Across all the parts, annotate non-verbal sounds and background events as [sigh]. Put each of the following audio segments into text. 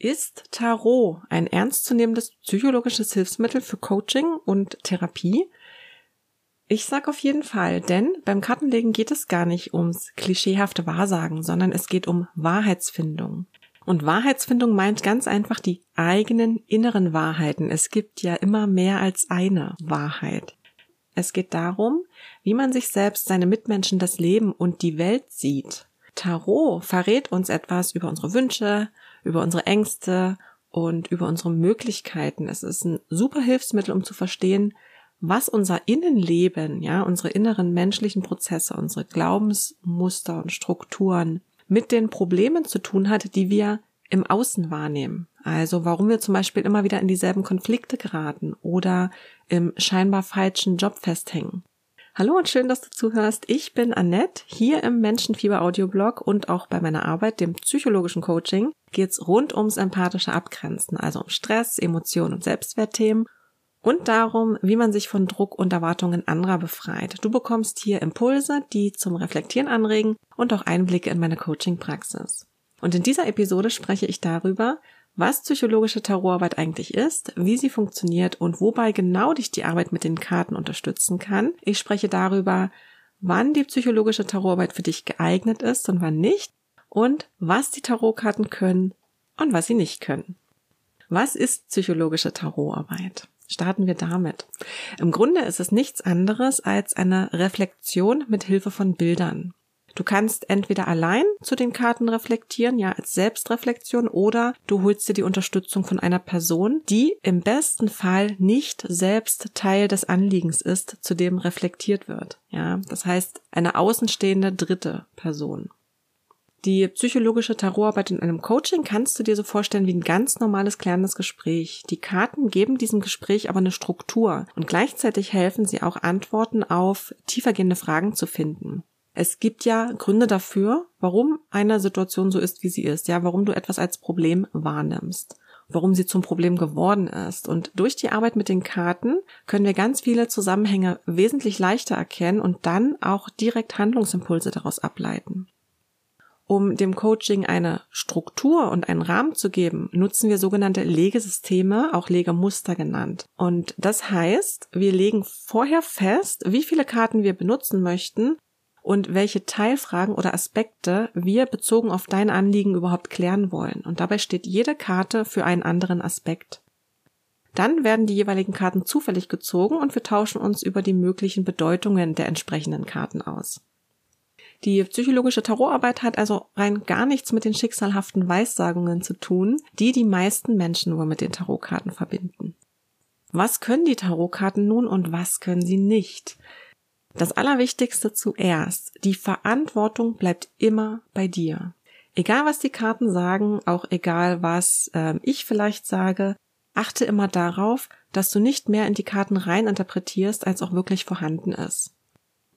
Ist Tarot ein ernstzunehmendes psychologisches Hilfsmittel für Coaching und Therapie? Ich sag auf jeden Fall, denn beim Kartenlegen geht es gar nicht ums klischeehafte Wahrsagen, sondern es geht um Wahrheitsfindung. Und Wahrheitsfindung meint ganz einfach die eigenen inneren Wahrheiten. Es gibt ja immer mehr als eine Wahrheit. Es geht darum, wie man sich selbst, seine Mitmenschen, das Leben und die Welt sieht. Tarot verrät uns etwas über unsere Wünsche, über unsere Ängste und über unsere Möglichkeiten. Es ist ein super Hilfsmittel, um zu verstehen, was unser Innenleben, ja, unsere inneren menschlichen Prozesse, unsere Glaubensmuster und Strukturen mit den Problemen zu tun hat, die wir im Außen wahrnehmen. Also warum wir zum Beispiel immer wieder in dieselben Konflikte geraten oder im scheinbar falschen Job festhängen. Hallo und schön, dass du zuhörst. Ich bin Annette, hier im Menschenfieber Audioblog und auch bei meiner Arbeit, dem psychologischen Coaching, geht's rund ums empathische Abgrenzen, also um Stress, Emotionen und Selbstwertthemen und darum, wie man sich von Druck und Erwartungen anderer befreit. Du bekommst hier Impulse, die zum Reflektieren anregen und auch Einblicke in meine Coaching-Praxis. Und in dieser Episode spreche ich darüber, was psychologische Tarotarbeit eigentlich ist, wie sie funktioniert und wobei genau dich die Arbeit mit den Karten unterstützen kann. Ich spreche darüber, wann die psychologische Tarotarbeit für dich geeignet ist und wann nicht und was die Tarotkarten können und was sie nicht können. Was ist psychologische Tarotarbeit? Starten wir damit. Im Grunde ist es nichts anderes als eine Reflexion mit Hilfe von Bildern. Du kannst entweder allein zu den Karten reflektieren, ja, als Selbstreflexion, oder du holst dir die Unterstützung von einer Person, die im besten Fall nicht selbst Teil des Anliegens ist, zu dem reflektiert wird. Ja, das heißt, eine außenstehende dritte Person. Die psychologische Tarotarbeit in einem Coaching kannst du dir so vorstellen wie ein ganz normales klärendes Gespräch. Die Karten geben diesem Gespräch aber eine Struktur und gleichzeitig helfen sie auch Antworten auf tiefergehende Fragen zu finden. Es gibt ja Gründe dafür, warum eine Situation so ist, wie sie ist, ja, warum du etwas als Problem wahrnimmst warum sie zum Problem geworden ist. Und durch die Arbeit mit den Karten können wir ganz viele Zusammenhänge wesentlich leichter erkennen und dann auch direkt Handlungsimpulse daraus ableiten. Um dem Coaching eine Struktur und einen Rahmen zu geben, nutzen wir sogenannte Legesysteme, auch Legemuster genannt. Und das heißt, wir legen vorher fest, wie viele Karten wir benutzen möchten und welche Teilfragen oder Aspekte wir bezogen auf dein Anliegen überhaupt klären wollen. Und dabei steht jede Karte für einen anderen Aspekt. Dann werden die jeweiligen Karten zufällig gezogen und wir tauschen uns über die möglichen Bedeutungen der entsprechenden Karten aus. Die psychologische Tarotarbeit hat also rein gar nichts mit den schicksalhaften Weissagungen zu tun, die die meisten Menschen nur mit den Tarotkarten verbinden. Was können die Tarotkarten nun und was können sie nicht? Das Allerwichtigste zuerst. Die Verantwortung bleibt immer bei dir. Egal was die Karten sagen, auch egal was äh, ich vielleicht sage, achte immer darauf, dass du nicht mehr in die Karten rein interpretierst, als auch wirklich vorhanden ist.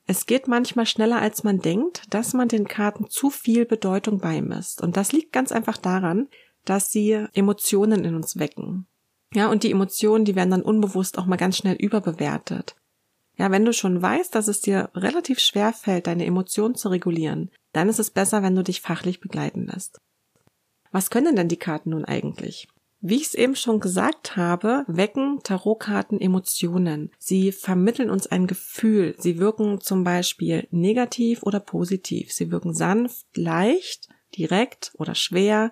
Es geht manchmal schneller, als man denkt, dass man den Karten zu viel Bedeutung beimisst. Und das liegt ganz einfach daran, dass sie Emotionen in uns wecken. Ja, und die Emotionen, die werden dann unbewusst auch mal ganz schnell überbewertet. Ja, wenn du schon weißt, dass es dir relativ schwer fällt, deine Emotionen zu regulieren, dann ist es besser, wenn du dich fachlich begleiten lässt. Was können denn die Karten nun eigentlich? Wie ich es eben schon gesagt habe, wecken Tarotkarten Emotionen. Sie vermitteln uns ein Gefühl. Sie wirken zum Beispiel negativ oder positiv. Sie wirken sanft, leicht, direkt oder schwer.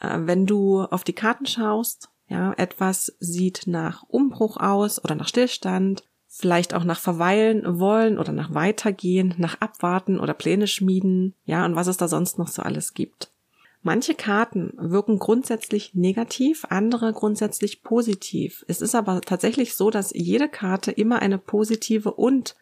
Äh, wenn du auf die Karten schaust, ja, etwas sieht nach Umbruch aus oder nach Stillstand vielleicht auch nach verweilen wollen oder nach weitergehen, nach abwarten oder Pläne schmieden, ja, und was es da sonst noch so alles gibt. Manche Karten wirken grundsätzlich negativ, andere grundsätzlich positiv. Es ist aber tatsächlich so, dass jede Karte immer eine positive und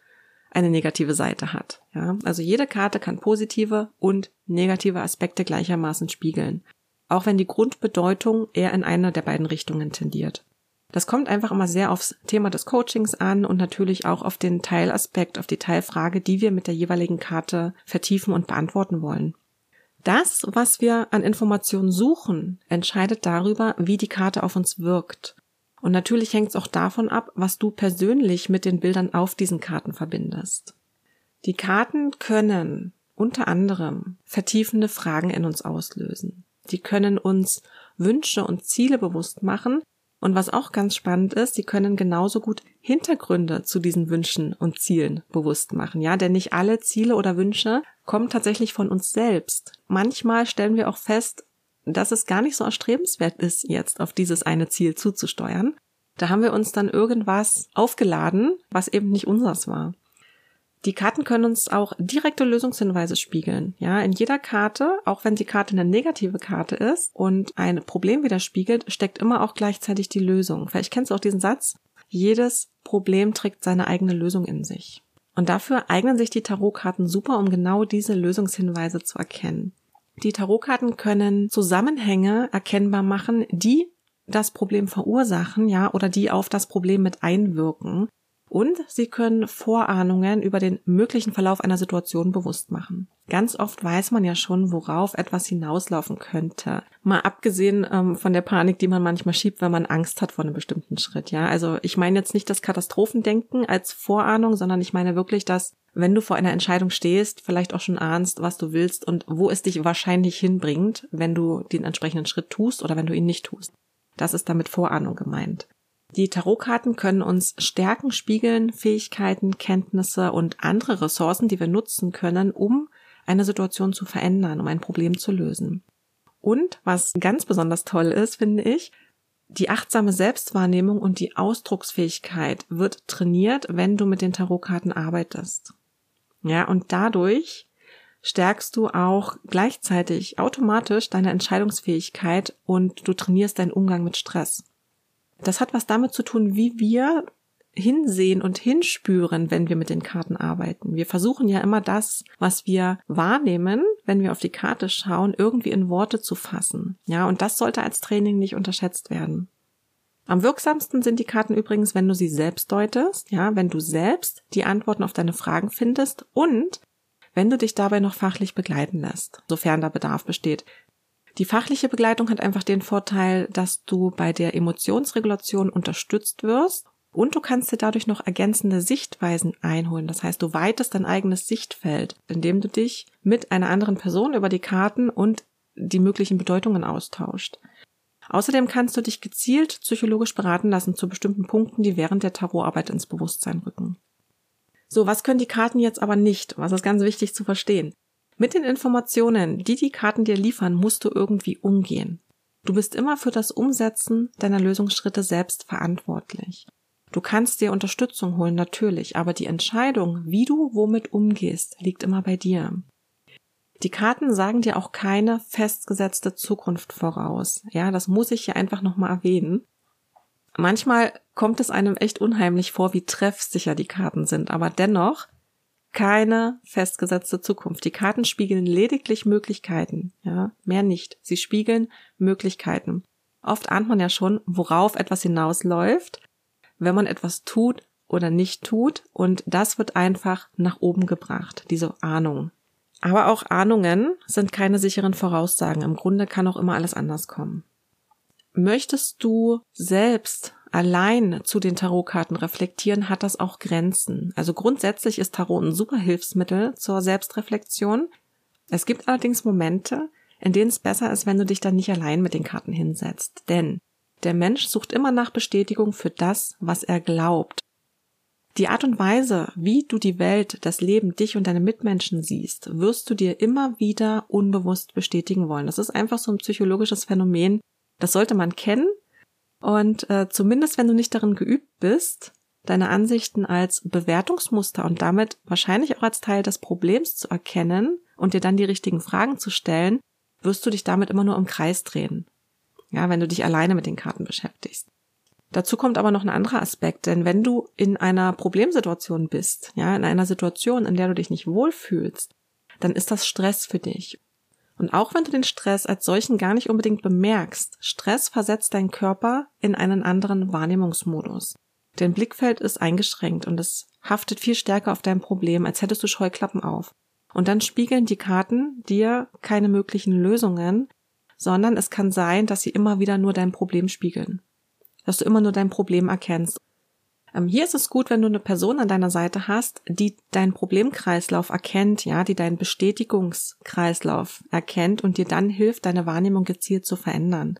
eine negative Seite hat. Ja, also jede Karte kann positive und negative Aspekte gleichermaßen spiegeln. Auch wenn die Grundbedeutung eher in einer der beiden Richtungen tendiert. Das kommt einfach immer sehr aufs Thema des Coachings an und natürlich auch auf den Teilaspekt, auf die Teilfrage, die wir mit der jeweiligen Karte vertiefen und beantworten wollen. Das, was wir an Informationen suchen, entscheidet darüber, wie die Karte auf uns wirkt. Und natürlich hängt es auch davon ab, was du persönlich mit den Bildern auf diesen Karten verbindest. Die Karten können unter anderem vertiefende Fragen in uns auslösen. Die können uns Wünsche und Ziele bewusst machen. Und was auch ganz spannend ist, sie können genauso gut Hintergründe zu diesen Wünschen und Zielen bewusst machen. Ja, denn nicht alle Ziele oder Wünsche kommen tatsächlich von uns selbst. Manchmal stellen wir auch fest, dass es gar nicht so erstrebenswert ist, jetzt auf dieses eine Ziel zuzusteuern. Da haben wir uns dann irgendwas aufgeladen, was eben nicht unseres war. Die Karten können uns auch direkte Lösungshinweise spiegeln. Ja, in jeder Karte, auch wenn die Karte eine negative Karte ist und ein Problem widerspiegelt, steckt immer auch gleichzeitig die Lösung. Vielleicht kennst du auch diesen Satz. Jedes Problem trägt seine eigene Lösung in sich. Und dafür eignen sich die Tarotkarten super, um genau diese Lösungshinweise zu erkennen. Die Tarotkarten können Zusammenhänge erkennbar machen, die das Problem verursachen, ja, oder die auf das Problem mit einwirken. Und sie können Vorahnungen über den möglichen Verlauf einer Situation bewusst machen. Ganz oft weiß man ja schon, worauf etwas hinauslaufen könnte. Mal abgesehen ähm, von der Panik, die man manchmal schiebt, wenn man Angst hat vor einem bestimmten Schritt. Ja, also ich meine jetzt nicht das Katastrophendenken als Vorahnung, sondern ich meine wirklich das, wenn du vor einer Entscheidung stehst, vielleicht auch schon ahnst, was du willst und wo es dich wahrscheinlich hinbringt, wenn du den entsprechenden Schritt tust oder wenn du ihn nicht tust. Das ist damit Vorahnung gemeint. Die Tarotkarten können uns Stärken spiegeln, Fähigkeiten, Kenntnisse und andere Ressourcen, die wir nutzen können, um eine Situation zu verändern, um ein Problem zu lösen. Und was ganz besonders toll ist, finde ich, die achtsame Selbstwahrnehmung und die Ausdrucksfähigkeit wird trainiert, wenn du mit den Tarotkarten arbeitest. Ja, und dadurch stärkst du auch gleichzeitig automatisch deine Entscheidungsfähigkeit und du trainierst deinen Umgang mit Stress. Das hat was damit zu tun, wie wir hinsehen und hinspüren, wenn wir mit den Karten arbeiten. Wir versuchen ja immer das, was wir wahrnehmen, wenn wir auf die Karte schauen, irgendwie in Worte zu fassen. Ja, und das sollte als Training nicht unterschätzt werden. Am wirksamsten sind die Karten übrigens, wenn du sie selbst deutest, ja, wenn du selbst die Antworten auf deine Fragen findest und wenn du dich dabei noch fachlich begleiten lässt, sofern da Bedarf besteht. Die fachliche Begleitung hat einfach den Vorteil, dass du bei der Emotionsregulation unterstützt wirst und du kannst dir dadurch noch ergänzende Sichtweisen einholen. Das heißt, du weitest dein eigenes Sichtfeld, indem du dich mit einer anderen Person über die Karten und die möglichen Bedeutungen austauscht. Außerdem kannst du dich gezielt psychologisch beraten lassen zu bestimmten Punkten, die während der Tarotarbeit ins Bewusstsein rücken. So, was können die Karten jetzt aber nicht? Was ist ganz wichtig zu verstehen? Mit den Informationen, die die Karten dir liefern, musst du irgendwie umgehen. Du bist immer für das Umsetzen deiner Lösungsschritte selbst verantwortlich. Du kannst dir Unterstützung holen, natürlich, aber die Entscheidung, wie du womit umgehst, liegt immer bei dir. Die Karten sagen dir auch keine festgesetzte Zukunft voraus. Ja, das muss ich hier einfach nochmal erwähnen. Manchmal kommt es einem echt unheimlich vor, wie treffsicher die Karten sind, aber dennoch keine festgesetzte Zukunft. Die Karten spiegeln lediglich Möglichkeiten, ja, mehr nicht. Sie spiegeln Möglichkeiten. Oft ahnt man ja schon, worauf etwas hinausläuft, wenn man etwas tut oder nicht tut, und das wird einfach nach oben gebracht, diese Ahnung. Aber auch Ahnungen sind keine sicheren Voraussagen. Im Grunde kann auch immer alles anders kommen. Möchtest du selbst allein zu den Tarotkarten reflektieren, hat das auch Grenzen. Also grundsätzlich ist Tarot ein super Hilfsmittel zur Selbstreflexion. Es gibt allerdings Momente, in denen es besser ist, wenn du dich dann nicht allein mit den Karten hinsetzt. Denn der Mensch sucht immer nach Bestätigung für das, was er glaubt. Die Art und Weise, wie du die Welt, das Leben, dich und deine Mitmenschen siehst, wirst du dir immer wieder unbewusst bestätigen wollen. Das ist einfach so ein psychologisches Phänomen. Das sollte man kennen und äh, zumindest wenn du nicht darin geübt bist, deine Ansichten als Bewertungsmuster und damit wahrscheinlich auch als Teil des Problems zu erkennen und dir dann die richtigen Fragen zu stellen, wirst du dich damit immer nur im Kreis drehen. Ja, wenn du dich alleine mit den Karten beschäftigst. Dazu kommt aber noch ein anderer Aspekt, denn wenn du in einer Problemsituation bist, ja, in einer Situation, in der du dich nicht wohlfühlst, dann ist das Stress für dich. Und auch wenn du den Stress als solchen gar nicht unbedingt bemerkst, Stress versetzt deinen Körper in einen anderen Wahrnehmungsmodus. Dein Blickfeld ist eingeschränkt und es haftet viel stärker auf dein Problem, als hättest du Scheuklappen auf. Und dann spiegeln die Karten dir keine möglichen Lösungen, sondern es kann sein, dass sie immer wieder nur dein Problem spiegeln. Dass du immer nur dein Problem erkennst hier ist es gut, wenn du eine Person an deiner Seite hast, die deinen Problemkreislauf erkennt, ja, die deinen Bestätigungskreislauf erkennt und dir dann hilft, deine Wahrnehmung gezielt zu verändern.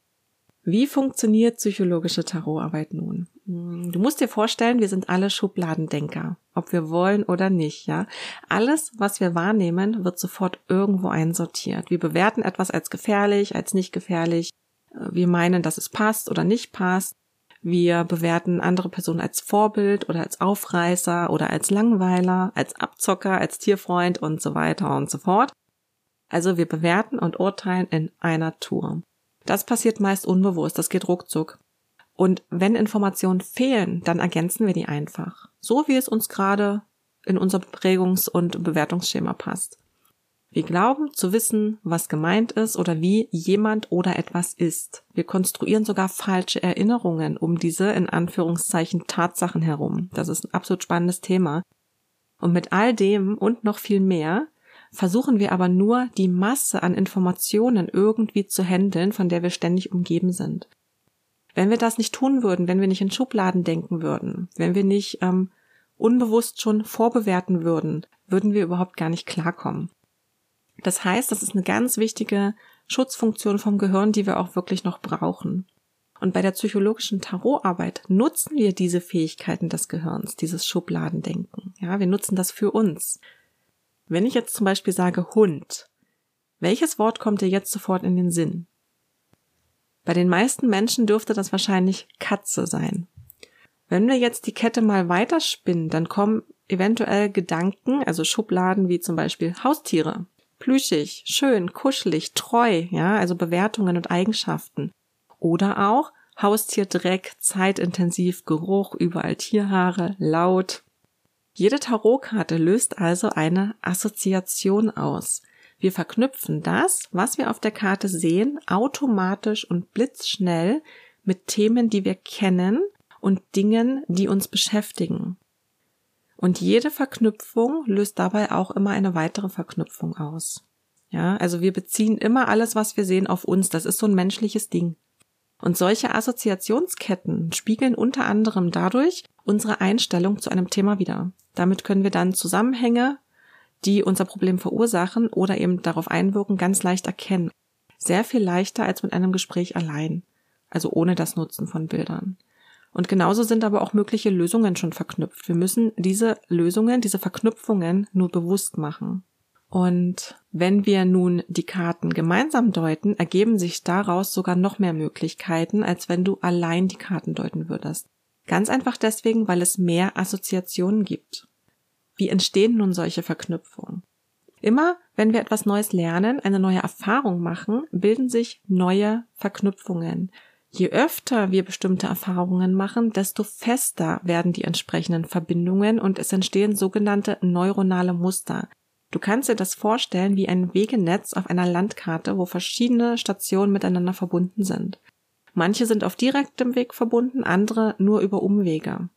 Wie funktioniert psychologische Tarotarbeit nun? Hm, du musst dir vorstellen, wir sind alle Schubladendenker, ob wir wollen oder nicht, ja. Alles, was wir wahrnehmen, wird sofort irgendwo einsortiert. Wir bewerten etwas als gefährlich, als nicht gefährlich. Wir meinen, dass es passt oder nicht passt. Wir bewerten andere Personen als Vorbild oder als Aufreißer oder als Langweiler, als Abzocker, als Tierfreund und so weiter und so fort. Also wir bewerten und urteilen in einer Tour. Das passiert meist unbewusst, das geht ruckzuck. Und wenn Informationen fehlen, dann ergänzen wir die einfach. So wie es uns gerade in unser Prägungs- und Bewertungsschema passt. Wir glauben zu wissen, was gemeint ist oder wie jemand oder etwas ist. Wir konstruieren sogar falsche Erinnerungen um diese in Anführungszeichen Tatsachen herum. Das ist ein absolut spannendes Thema. Und mit all dem und noch viel mehr versuchen wir aber nur, die Masse an Informationen irgendwie zu handeln, von der wir ständig umgeben sind. Wenn wir das nicht tun würden, wenn wir nicht in Schubladen denken würden, wenn wir nicht ähm, unbewusst schon vorbewerten würden, würden wir überhaupt gar nicht klarkommen. Das heißt, das ist eine ganz wichtige Schutzfunktion vom Gehirn, die wir auch wirklich noch brauchen. Und bei der psychologischen Tarotarbeit nutzen wir diese Fähigkeiten des Gehirns, dieses Schubladendenken. Ja, wir nutzen das für uns. Wenn ich jetzt zum Beispiel sage Hund, welches Wort kommt dir jetzt sofort in den Sinn? Bei den meisten Menschen dürfte das wahrscheinlich Katze sein. Wenn wir jetzt die Kette mal weiterspinnen, dann kommen eventuell Gedanken, also Schubladen wie zum Beispiel Haustiere, plüschig, schön, kuschelig, treu, ja, also Bewertungen und Eigenschaften. Oder auch Haustierdreck, zeitintensiv, Geruch, überall Tierhaare, laut. Jede Tarotkarte löst also eine Assoziation aus. Wir verknüpfen das, was wir auf der Karte sehen, automatisch und blitzschnell mit Themen, die wir kennen und Dingen, die uns beschäftigen. Und jede Verknüpfung löst dabei auch immer eine weitere Verknüpfung aus. Ja, also wir beziehen immer alles, was wir sehen, auf uns. Das ist so ein menschliches Ding. Und solche Assoziationsketten spiegeln unter anderem dadurch unsere Einstellung zu einem Thema wider. Damit können wir dann Zusammenhänge, die unser Problem verursachen oder eben darauf einwirken, ganz leicht erkennen. Sehr viel leichter als mit einem Gespräch allein. Also ohne das Nutzen von Bildern. Und genauso sind aber auch mögliche Lösungen schon verknüpft. Wir müssen diese Lösungen, diese Verknüpfungen nur bewusst machen. Und wenn wir nun die Karten gemeinsam deuten, ergeben sich daraus sogar noch mehr Möglichkeiten, als wenn du allein die Karten deuten würdest. Ganz einfach deswegen, weil es mehr Assoziationen gibt. Wie entstehen nun solche Verknüpfungen? Immer wenn wir etwas Neues lernen, eine neue Erfahrung machen, bilden sich neue Verknüpfungen. Je öfter wir bestimmte Erfahrungen machen, desto fester werden die entsprechenden Verbindungen und es entstehen sogenannte neuronale Muster. Du kannst dir das vorstellen wie ein Wegenetz auf einer Landkarte, wo verschiedene Stationen miteinander verbunden sind. Manche sind auf direktem Weg verbunden, andere nur über Umwege.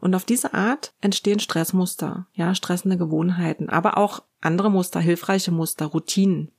Und auf diese Art entstehen Stressmuster, ja, stressende Gewohnheiten, aber auch andere Muster, hilfreiche Muster, Routinen.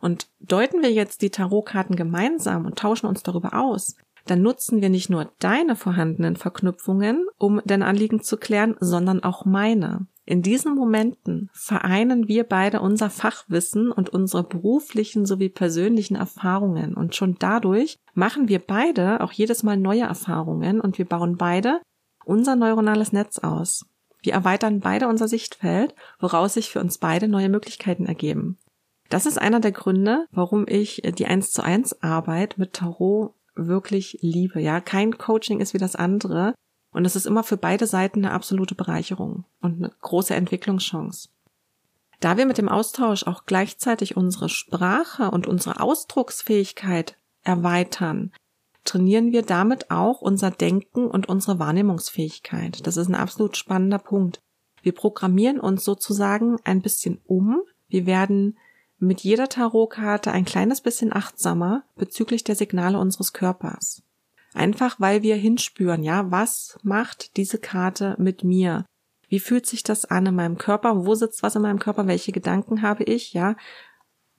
Und deuten wir jetzt die Tarotkarten gemeinsam und tauschen uns darüber aus, dann nutzen wir nicht nur deine vorhandenen Verknüpfungen, um dein Anliegen zu klären, sondern auch meine. In diesen Momenten vereinen wir beide unser Fachwissen und unsere beruflichen sowie persönlichen Erfahrungen und schon dadurch machen wir beide auch jedes Mal neue Erfahrungen und wir bauen beide unser neuronales Netz aus. Wir erweitern beide unser Sichtfeld, woraus sich für uns beide neue Möglichkeiten ergeben. Das ist einer der Gründe, warum ich die 1 zu 1 Arbeit mit Tarot wirklich liebe. Ja, kein Coaching ist wie das andere. Und es ist immer für beide Seiten eine absolute Bereicherung und eine große Entwicklungschance. Da wir mit dem Austausch auch gleichzeitig unsere Sprache und unsere Ausdrucksfähigkeit erweitern, trainieren wir damit auch unser Denken und unsere Wahrnehmungsfähigkeit. Das ist ein absolut spannender Punkt. Wir programmieren uns sozusagen ein bisschen um. Wir werden mit jeder Tarotkarte ein kleines bisschen achtsamer bezüglich der Signale unseres Körpers. Einfach weil wir hinspüren, ja, was macht diese Karte mit mir? Wie fühlt sich das an in meinem Körper? Wo sitzt was in meinem Körper? Welche Gedanken habe ich? Ja,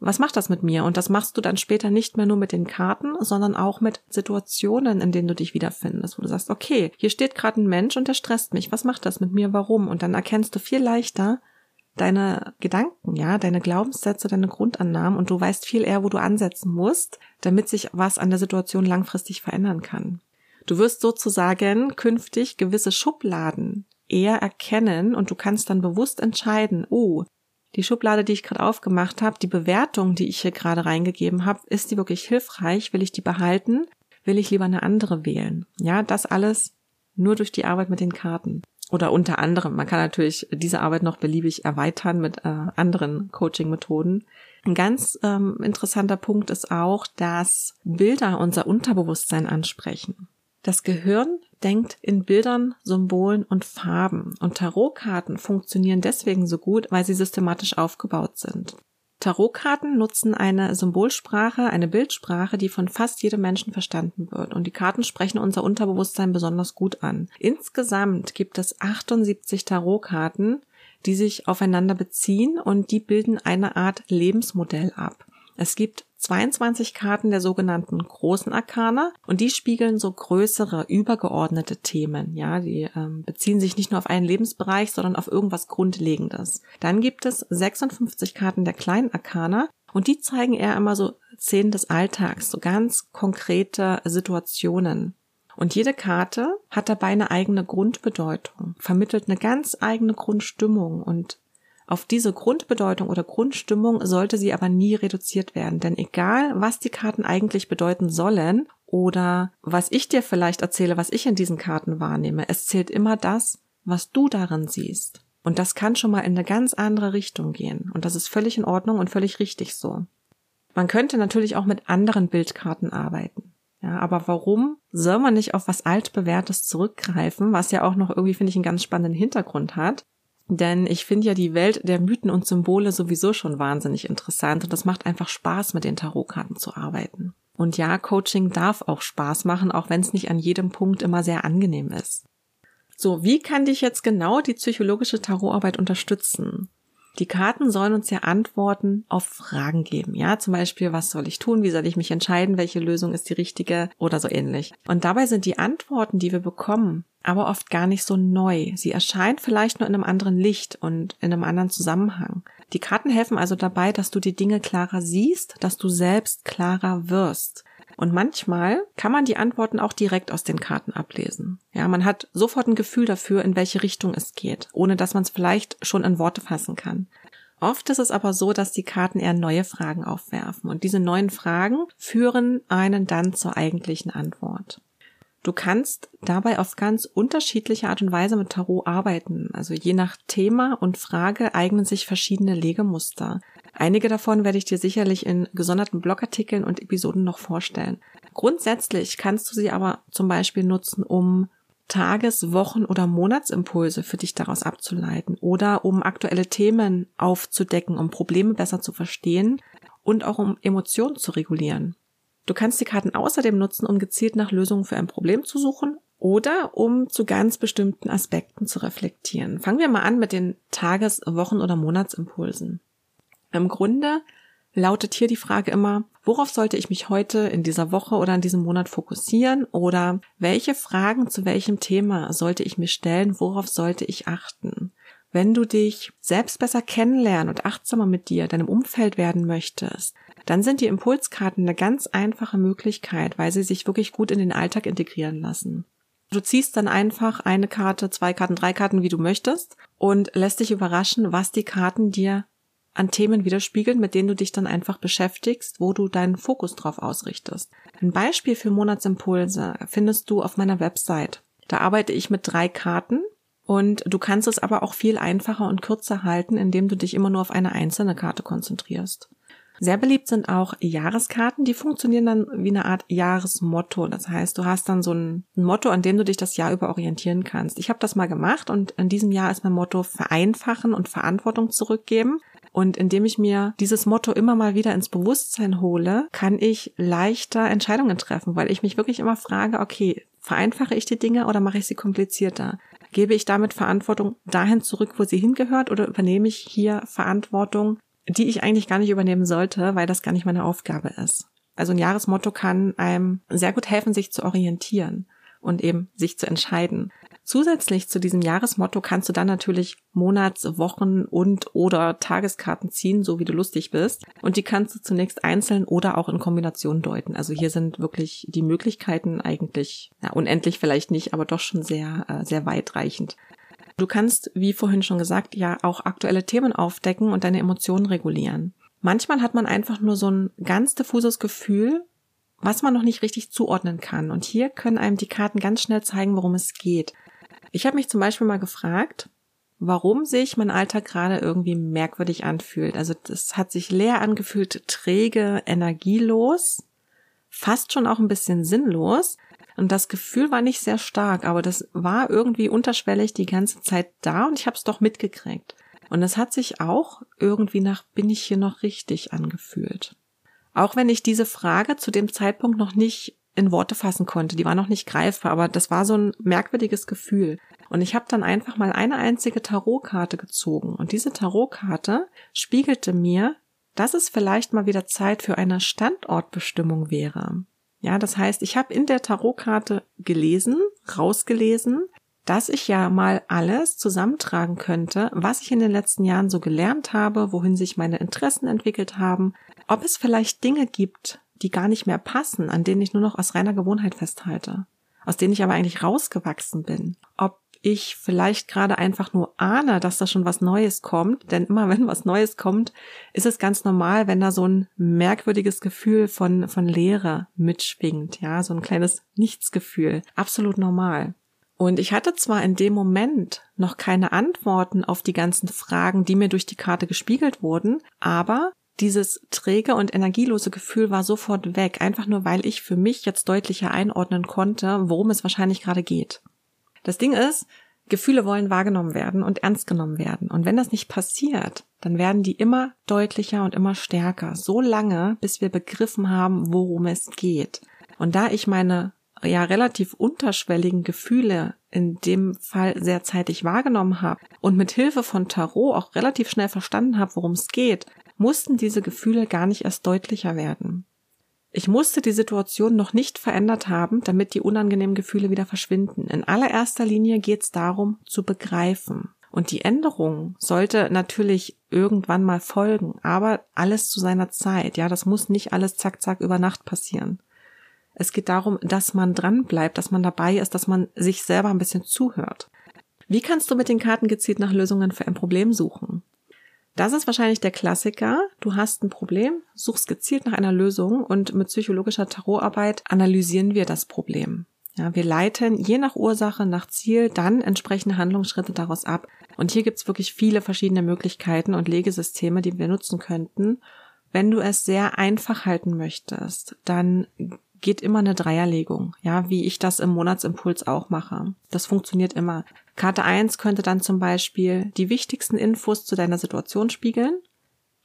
was macht das mit mir? Und das machst du dann später nicht mehr nur mit den Karten, sondern auch mit Situationen, in denen du dich wiederfindest, wo du sagst, okay, hier steht gerade ein Mensch und der stresst mich. Was macht das mit mir? Warum? Und dann erkennst du viel leichter, deine Gedanken, ja, deine Glaubenssätze, deine Grundannahmen und du weißt viel eher, wo du ansetzen musst, damit sich was an der Situation langfristig verändern kann. Du wirst sozusagen künftig gewisse Schubladen eher erkennen und du kannst dann bewusst entscheiden, oh, die Schublade, die ich gerade aufgemacht habe, die Bewertung, die ich hier gerade reingegeben habe, ist die wirklich hilfreich? Will ich die behalten? Will ich lieber eine andere wählen? Ja, das alles nur durch die Arbeit mit den Karten. Oder unter anderem, man kann natürlich diese Arbeit noch beliebig erweitern mit äh, anderen Coaching-Methoden. Ein ganz ähm, interessanter Punkt ist auch, dass Bilder unser Unterbewusstsein ansprechen. Das Gehirn denkt in Bildern, Symbolen und Farben und Tarotkarten funktionieren deswegen so gut, weil sie systematisch aufgebaut sind. Tarotkarten nutzen eine Symbolsprache, eine Bildsprache, die von fast jedem Menschen verstanden wird. Und die Karten sprechen unser Unterbewusstsein besonders gut an. Insgesamt gibt es 78 Tarotkarten, die sich aufeinander beziehen und die bilden eine Art Lebensmodell ab. Es gibt 22 Karten der sogenannten großen Arkana und die spiegeln so größere, übergeordnete Themen. Ja, die ähm, beziehen sich nicht nur auf einen Lebensbereich, sondern auf irgendwas Grundlegendes. Dann gibt es 56 Karten der kleinen Arkana und die zeigen eher immer so Szenen des Alltags, so ganz konkrete Situationen. Und jede Karte hat dabei eine eigene Grundbedeutung, vermittelt eine ganz eigene Grundstimmung und auf diese Grundbedeutung oder Grundstimmung sollte sie aber nie reduziert werden, denn egal, was die Karten eigentlich bedeuten sollen oder was ich dir vielleicht erzähle, was ich in diesen Karten wahrnehme, es zählt immer das, was du darin siehst. Und das kann schon mal in eine ganz andere Richtung gehen. Und das ist völlig in Ordnung und völlig richtig so. Man könnte natürlich auch mit anderen Bildkarten arbeiten. Ja, aber warum soll man nicht auf was altbewährtes zurückgreifen, was ja auch noch irgendwie, finde ich, einen ganz spannenden Hintergrund hat? Denn ich finde ja die Welt der Mythen und Symbole sowieso schon wahnsinnig interessant und das macht einfach Spaß, mit den Tarotkarten zu arbeiten. Und ja, Coaching darf auch Spaß machen, auch wenn es nicht an jedem Punkt immer sehr angenehm ist. So, wie kann dich jetzt genau die psychologische Tarotarbeit unterstützen? Die Karten sollen uns ja Antworten auf Fragen geben. Ja, zum Beispiel, was soll ich tun? Wie soll ich mich entscheiden? Welche Lösung ist die richtige? Oder so ähnlich. Und dabei sind die Antworten, die wir bekommen, aber oft gar nicht so neu. Sie erscheint vielleicht nur in einem anderen Licht und in einem anderen Zusammenhang. Die Karten helfen also dabei, dass du die Dinge klarer siehst, dass du selbst klarer wirst. Und manchmal kann man die Antworten auch direkt aus den Karten ablesen. Ja, man hat sofort ein Gefühl dafür, in welche Richtung es geht, ohne dass man es vielleicht schon in Worte fassen kann. Oft ist es aber so, dass die Karten eher neue Fragen aufwerfen und diese neuen Fragen führen einen dann zur eigentlichen Antwort. Du kannst dabei auf ganz unterschiedliche Art und Weise mit Tarot arbeiten. Also je nach Thema und Frage eignen sich verschiedene Legemuster. Einige davon werde ich dir sicherlich in gesonderten Blogartikeln und Episoden noch vorstellen. Grundsätzlich kannst du sie aber zum Beispiel nutzen, um Tages-, Wochen- oder Monatelimpulse für dich daraus abzuleiten oder um aktuelle Themen aufzudecken, um Probleme besser zu verstehen und auch um Emotionen zu regulieren. Du kannst die Karten außerdem nutzen, um gezielt nach Lösungen für ein Problem zu suchen oder um zu ganz bestimmten Aspekten zu reflektieren. Fangen wir mal an mit den Tages-, Wochen- oder Monatelimpulsen. Im Grunde lautet hier die Frage immer, worauf sollte ich mich heute in dieser Woche oder in diesem Monat fokussieren oder welche Fragen zu welchem Thema sollte ich mir stellen, worauf sollte ich achten? Wenn du dich selbst besser kennenlernen und achtsamer mit dir, deinem Umfeld werden möchtest, dann sind die Impulskarten eine ganz einfache Möglichkeit, weil sie sich wirklich gut in den Alltag integrieren lassen. Du ziehst dann einfach eine Karte, zwei Karten, drei Karten, wie du möchtest und lässt dich überraschen, was die Karten dir an Themen widerspiegeln, mit denen du dich dann einfach beschäftigst, wo du deinen Fokus drauf ausrichtest. Ein Beispiel für Monatelimpulse findest du auf meiner Website. Da arbeite ich mit drei Karten und du kannst es aber auch viel einfacher und kürzer halten, indem du dich immer nur auf eine einzelne Karte konzentrierst. Sehr beliebt sind auch Jahreskarten, die funktionieren dann wie eine Art Jahresmotto. Das heißt, du hast dann so ein Motto, an dem du dich das Jahr über orientieren kannst. Ich habe das mal gemacht und in diesem Jahr ist mein Motto vereinfachen und Verantwortung zurückgeben. Und indem ich mir dieses Motto immer mal wieder ins Bewusstsein hole, kann ich leichter Entscheidungen treffen, weil ich mich wirklich immer frage, okay, vereinfache ich die Dinge oder mache ich sie komplizierter? Gebe ich damit Verantwortung dahin zurück, wo sie hingehört, oder übernehme ich hier Verantwortung, die ich eigentlich gar nicht übernehmen sollte, weil das gar nicht meine Aufgabe ist? Also ein Jahresmotto kann einem sehr gut helfen, sich zu orientieren und eben sich zu entscheiden. Zusätzlich zu diesem Jahresmotto kannst du dann natürlich Monats-, Wochen- und oder Tageskarten ziehen, so wie du lustig bist. Und die kannst du zunächst einzeln oder auch in Kombination deuten. Also hier sind wirklich die Möglichkeiten eigentlich, ja, unendlich vielleicht nicht, aber doch schon sehr, äh, sehr weitreichend. Du kannst, wie vorhin schon gesagt, ja auch aktuelle Themen aufdecken und deine Emotionen regulieren. Manchmal hat man einfach nur so ein ganz diffuses Gefühl, was man noch nicht richtig zuordnen kann. Und hier können einem die Karten ganz schnell zeigen, worum es geht. Ich habe mich zum Beispiel mal gefragt, warum sich mein Alltag gerade irgendwie merkwürdig anfühlt. Also das hat sich leer angefühlt, träge, energielos, fast schon auch ein bisschen sinnlos. Und das Gefühl war nicht sehr stark, aber das war irgendwie unterschwellig die ganze Zeit da und ich habe es doch mitgekriegt. Und es hat sich auch irgendwie nach bin ich hier noch richtig angefühlt. Auch wenn ich diese Frage zu dem Zeitpunkt noch nicht in Worte fassen konnte. Die war noch nicht greifbar, aber das war so ein merkwürdiges Gefühl. Und ich habe dann einfach mal eine einzige Tarotkarte gezogen. Und diese Tarotkarte spiegelte mir, dass es vielleicht mal wieder Zeit für eine Standortbestimmung wäre. Ja, das heißt, ich habe in der Tarotkarte gelesen, rausgelesen, dass ich ja mal alles zusammentragen könnte, was ich in den letzten Jahren so gelernt habe, wohin sich meine Interessen entwickelt haben, ob es vielleicht Dinge gibt, die gar nicht mehr passen, an denen ich nur noch aus reiner Gewohnheit festhalte, aus denen ich aber eigentlich rausgewachsen bin. Ob ich vielleicht gerade einfach nur ahne, dass da schon was Neues kommt, denn immer [laughs] wenn was Neues kommt, ist es ganz normal, wenn da so ein merkwürdiges Gefühl von, von Leere mitschwingt, ja, so ein kleines Nichtsgefühl. Absolut normal. Und ich hatte zwar in dem Moment noch keine Antworten auf die ganzen Fragen, die mir durch die Karte gespiegelt wurden, aber dieses träge und energielose Gefühl war sofort weg, einfach nur weil ich für mich jetzt deutlicher einordnen konnte, worum es wahrscheinlich gerade geht. Das Ding ist, Gefühle wollen wahrgenommen werden und ernst genommen werden. Und wenn das nicht passiert, dann werden die immer deutlicher und immer stärker, so lange, bis wir begriffen haben, worum es geht. Und da ich meine ja relativ unterschwelligen Gefühle in dem Fall sehr zeitig wahrgenommen habe und mit Hilfe von Tarot auch relativ schnell verstanden habe, worum es geht, mussten diese Gefühle gar nicht erst deutlicher werden. Ich musste die Situation noch nicht verändert haben, damit die unangenehmen Gefühle wieder verschwinden. In allererster Linie geht es darum, zu begreifen. Und die Änderung sollte natürlich irgendwann mal folgen, aber alles zu seiner Zeit. Ja, das muss nicht alles zack, zack über Nacht passieren. Es geht darum, dass man dran bleibt, dass man dabei ist, dass man sich selber ein bisschen zuhört. Wie kannst du mit den Karten gezielt nach Lösungen für ein Problem suchen? Das ist wahrscheinlich der Klassiker. Du hast ein Problem, suchst gezielt nach einer Lösung und mit psychologischer Tarotarbeit analysieren wir das Problem. Ja, wir leiten je nach Ursache, nach Ziel dann entsprechende Handlungsschritte daraus ab. Und hier gibt's wirklich viele verschiedene Möglichkeiten und Legesysteme, die wir nutzen könnten. Wenn du es sehr einfach halten möchtest, dann geht immer eine Dreierlegung, ja, wie ich das im Monatsimpuls auch mache. Das funktioniert immer. Karte 1 könnte dann zum Beispiel die wichtigsten Infos zu deiner Situation spiegeln,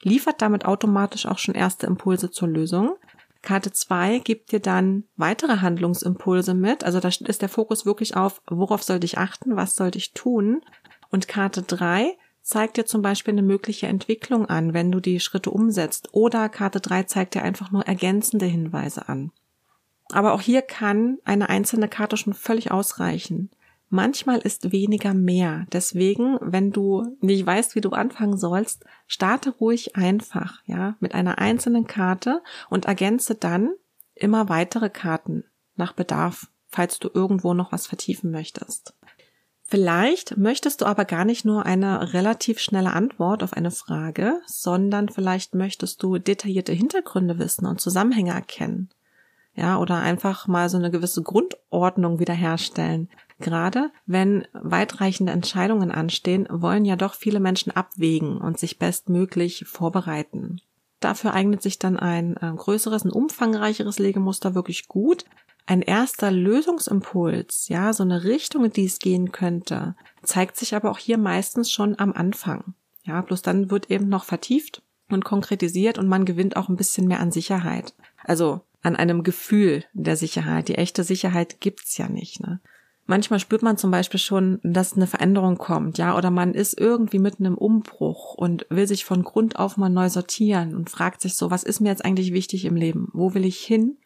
liefert damit automatisch auch schon erste Impulse zur Lösung. Karte 2 gibt dir dann weitere Handlungsimpulse mit, also da ist der Fokus wirklich auf, worauf sollte ich achten, was sollte ich tun. Und Karte 3 zeigt dir zum Beispiel eine mögliche Entwicklung an, wenn du die Schritte umsetzt. Oder Karte 3 zeigt dir einfach nur ergänzende Hinweise an. Aber auch hier kann eine einzelne Karte schon völlig ausreichen. Manchmal ist weniger mehr. Deswegen, wenn du nicht weißt, wie du anfangen sollst, starte ruhig einfach, ja, mit einer einzelnen Karte und ergänze dann immer weitere Karten nach Bedarf, falls du irgendwo noch was vertiefen möchtest. Vielleicht möchtest du aber gar nicht nur eine relativ schnelle Antwort auf eine Frage, sondern vielleicht möchtest du detaillierte Hintergründe wissen und Zusammenhänge erkennen ja, oder einfach mal so eine gewisse Grundordnung wiederherstellen. Gerade wenn weitreichende Entscheidungen anstehen, wollen ja doch viele Menschen abwägen und sich bestmöglich vorbereiten. Dafür eignet sich dann ein äh, größeres, ein umfangreicheres Legemuster wirklich gut. Ein erster Lösungsimpuls, ja, so eine Richtung, in die es gehen könnte, zeigt sich aber auch hier meistens schon am Anfang. Ja, bloß dann wird eben noch vertieft und konkretisiert und man gewinnt auch ein bisschen mehr an Sicherheit. Also an einem Gefühl der Sicherheit. Die echte Sicherheit gibt's ja nicht. Ne? Manchmal spürt man zum Beispiel schon, dass eine Veränderung kommt, ja, oder man ist irgendwie mitten im Umbruch und will sich von Grund auf mal neu sortieren und fragt sich so, was ist mir jetzt eigentlich wichtig im Leben? Wo will ich hin?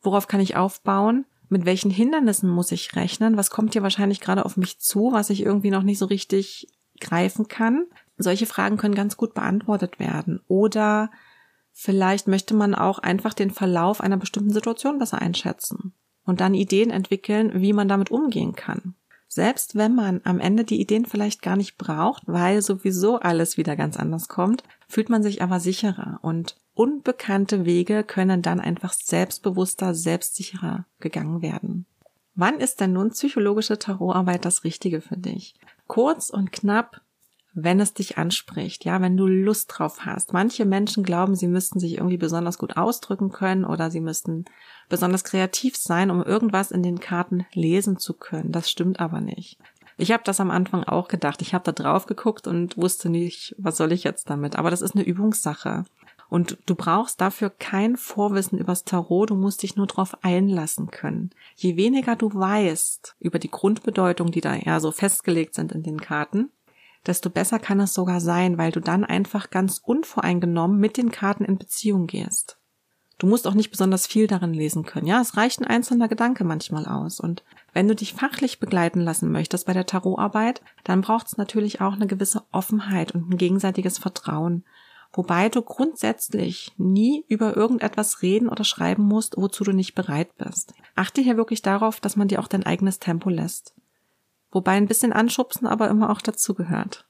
Worauf kann ich aufbauen? Mit welchen Hindernissen muss ich rechnen? Was kommt hier wahrscheinlich gerade auf mich zu, was ich irgendwie noch nicht so richtig greifen kann? Solche Fragen können ganz gut beantwortet werden. Oder vielleicht möchte man auch einfach den Verlauf einer bestimmten Situation besser einschätzen und dann Ideen entwickeln, wie man damit umgehen kann. Selbst wenn man am Ende die Ideen vielleicht gar nicht braucht, weil sowieso alles wieder ganz anders kommt, fühlt man sich aber sicherer und unbekannte Wege können dann einfach selbstbewusster, selbstsicherer gegangen werden. Wann ist denn nun psychologische Tarotarbeit das Richtige für dich? Kurz und knapp wenn es dich anspricht, ja, wenn du Lust drauf hast. Manche Menschen glauben, sie müssten sich irgendwie besonders gut ausdrücken können oder sie müssten besonders kreativ sein, um irgendwas in den Karten lesen zu können. Das stimmt aber nicht. Ich habe das am Anfang auch gedacht. Ich habe da drauf geguckt und wusste nicht, was soll ich jetzt damit. Aber das ist eine Übungssache. Und du brauchst dafür kein Vorwissen übers Tarot, du musst dich nur darauf einlassen können. Je weniger du weißt über die Grundbedeutung, die da eher so festgelegt sind in den Karten, desto besser kann es sogar sein, weil du dann einfach ganz unvoreingenommen mit den Karten in Beziehung gehst. Du musst auch nicht besonders viel darin lesen können. Ja, es reicht ein einzelner Gedanke manchmal aus. Und wenn du dich fachlich begleiten lassen möchtest bei der Tarotarbeit, dann braucht es natürlich auch eine gewisse Offenheit und ein gegenseitiges Vertrauen. Wobei du grundsätzlich nie über irgendetwas reden oder schreiben musst, wozu du nicht bereit bist. Achte hier wirklich darauf, dass man dir auch dein eigenes Tempo lässt. Wobei ein bisschen anschubsen aber immer auch dazugehört.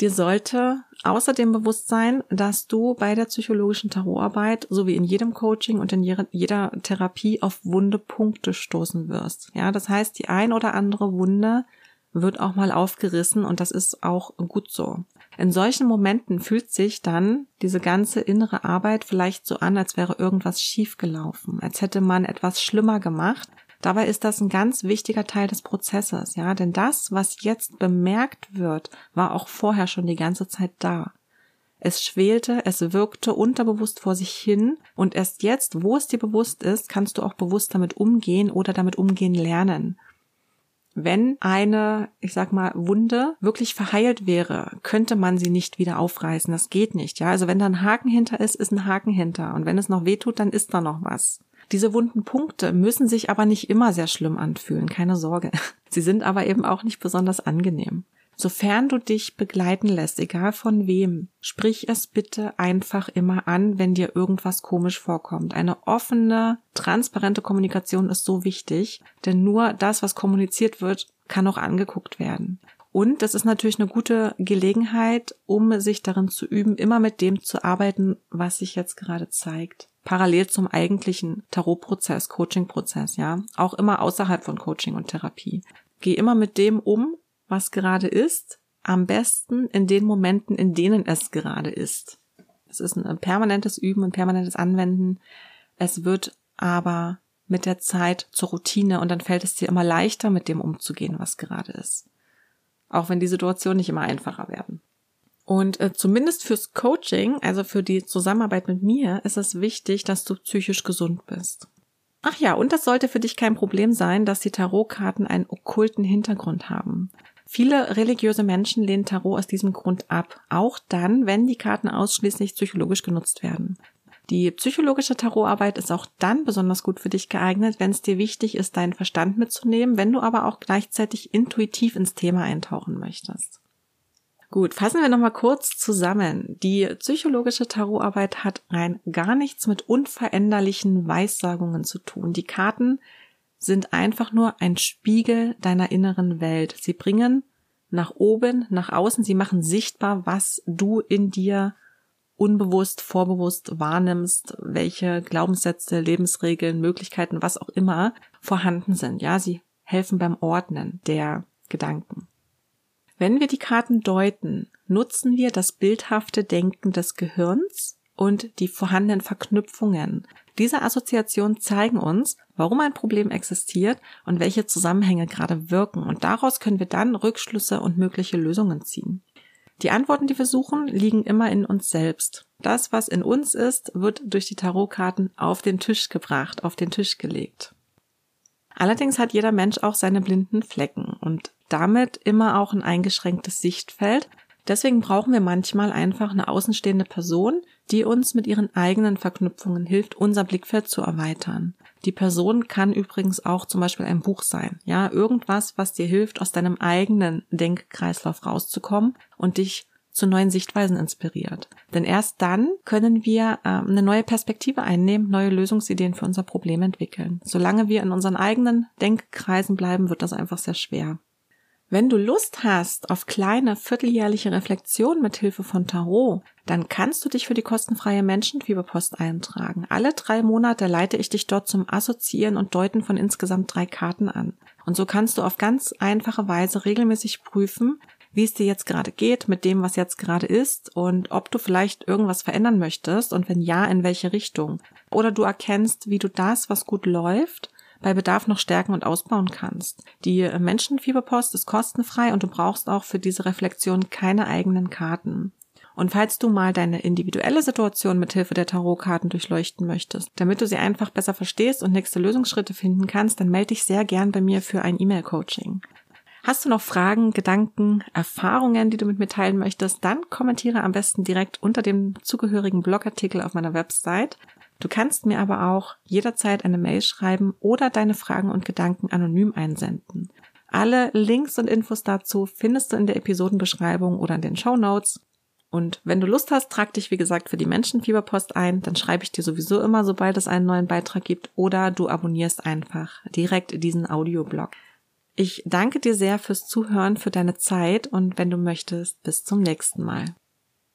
Dir sollte außerdem bewusst sein, dass du bei der psychologischen Tarotarbeit sowie in jedem Coaching und in jeder Therapie auf wunde Punkte stoßen wirst. Ja, das heißt, die ein oder andere Wunde wird auch mal aufgerissen und das ist auch gut so. In solchen Momenten fühlt sich dann diese ganze innere Arbeit vielleicht so an, als wäre irgendwas schiefgelaufen, als hätte man etwas schlimmer gemacht, Dabei ist das ein ganz wichtiger Teil des Prozesses, ja, denn das, was jetzt bemerkt wird, war auch vorher schon die ganze Zeit da. Es schwelte, es wirkte unterbewusst vor sich hin und erst jetzt, wo es dir bewusst ist, kannst du auch bewusst damit umgehen oder damit umgehen lernen. Wenn eine, ich sag mal, Wunde wirklich verheilt wäre, könnte man sie nicht wieder aufreißen. Das geht nicht, ja. Also wenn da ein Haken hinter ist, ist ein Haken hinter. Und wenn es noch weh tut, dann ist da noch was. Diese wunden Punkte müssen sich aber nicht immer sehr schlimm anfühlen, keine Sorge. [laughs] Sie sind aber eben auch nicht besonders angenehm. Sofern du dich begleiten lässt, egal von wem, sprich es bitte einfach immer an, wenn dir irgendwas komisch vorkommt. Eine offene, transparente Kommunikation ist so wichtig, denn nur das, was kommuniziert wird, kann auch angeguckt werden. Und das ist natürlich eine gute Gelegenheit, um sich darin zu üben, immer mit dem zu arbeiten, was sich jetzt gerade zeigt parallel zum eigentlichen Tarotprozess, Coachingprozess, ja, auch immer außerhalb von Coaching und Therapie. Geh immer mit dem um, was gerade ist, am besten in den Momenten, in denen es gerade ist. Es ist ein permanentes Üben, ein permanentes Anwenden. Es wird aber mit der Zeit zur Routine und dann fällt es dir immer leichter, mit dem umzugehen, was gerade ist. Auch wenn die Situationen nicht immer einfacher werden. Und äh, zumindest fürs Coaching, also für die Zusammenarbeit mit mir, ist es wichtig, dass du psychisch gesund bist. Ach ja, und das sollte für dich kein Problem sein, dass die Tarotkarten einen okkulten Hintergrund haben. Viele religiöse Menschen lehnen Tarot aus diesem Grund ab, auch dann, wenn die Karten ausschließlich psychologisch genutzt werden. Die psychologische Tarotarbeit ist auch dann besonders gut für dich geeignet, wenn es dir wichtig ist, deinen Verstand mitzunehmen, wenn du aber auch gleichzeitig intuitiv ins Thema eintauchen möchtest. Gut, fassen wir nochmal kurz zusammen. Die psychologische Tarotarbeit hat rein gar nichts mit unveränderlichen Weissagungen zu tun. Die Karten sind einfach nur ein Spiegel deiner inneren Welt. Sie bringen nach oben, nach außen, sie machen sichtbar, was du in dir unbewusst, vorbewusst wahrnimmst, welche Glaubenssätze, Lebensregeln, Möglichkeiten, was auch immer vorhanden sind. Ja, sie helfen beim Ordnen der Gedanken. Wenn wir die Karten deuten, nutzen wir das bildhafte Denken des Gehirns und die vorhandenen Verknüpfungen. Diese Assoziationen zeigen uns, warum ein Problem existiert und welche Zusammenhänge gerade wirken. Und daraus können wir dann Rückschlüsse und mögliche Lösungen ziehen. Die Antworten, die wir suchen, liegen immer in uns selbst. Das, was in uns ist, wird durch die Tarotkarten auf den Tisch gebracht, auf den Tisch gelegt. Allerdings hat jeder Mensch auch seine blinden Flecken und damit immer auch ein eingeschränktes Sichtfeld. Deswegen brauchen wir manchmal einfach eine außenstehende Person, die uns mit ihren eigenen Verknüpfungen hilft, unser Blickfeld zu erweitern. Die Person kann übrigens auch zum Beispiel ein Buch sein. Ja, irgendwas, was dir hilft, aus deinem eigenen Denkkreislauf rauszukommen und dich zu neuen Sichtweisen inspiriert. Denn erst dann können wir äh, eine neue Perspektive einnehmen, neue Lösungsideen für unser Problem entwickeln. Solange wir in unseren eigenen Denkkreisen bleiben, wird das einfach sehr schwer. Wenn du Lust hast auf kleine vierteljährliche Reflexionen mit Hilfe von Tarot, dann kannst du dich für die kostenfreie Menschenfieberpost eintragen. Alle drei Monate leite ich dich dort zum Assoziieren und Deuten von insgesamt drei Karten an. Und so kannst du auf ganz einfache Weise regelmäßig prüfen, wie es dir jetzt gerade geht mit dem, was jetzt gerade ist und ob du vielleicht irgendwas verändern möchtest und wenn ja, in welche Richtung. Oder du erkennst, wie du das, was gut läuft, bei Bedarf noch stärken und ausbauen kannst. Die Menschenfieberpost ist kostenfrei und du brauchst auch für diese Reflexion keine eigenen Karten. Und falls du mal deine individuelle Situation mit Hilfe der Tarotkarten durchleuchten möchtest, damit du sie einfach besser verstehst und nächste Lösungsschritte finden kannst, dann melde dich sehr gern bei mir für ein E-Mail-Coaching. Hast du noch Fragen, Gedanken, Erfahrungen, die du mit mir teilen möchtest, dann kommentiere am besten direkt unter dem zugehörigen Blogartikel auf meiner Website. Du kannst mir aber auch jederzeit eine Mail schreiben oder deine Fragen und Gedanken anonym einsenden. Alle Links und Infos dazu findest du in der Episodenbeschreibung oder in den Show Notes. Und wenn du Lust hast, trag dich wie gesagt für die Menschenfieberpost ein, dann schreibe ich dir sowieso immer, sobald es einen neuen Beitrag gibt, oder du abonnierst einfach direkt diesen Audioblog. Ich danke dir sehr fürs Zuhören, für deine Zeit und wenn du möchtest, bis zum nächsten Mal.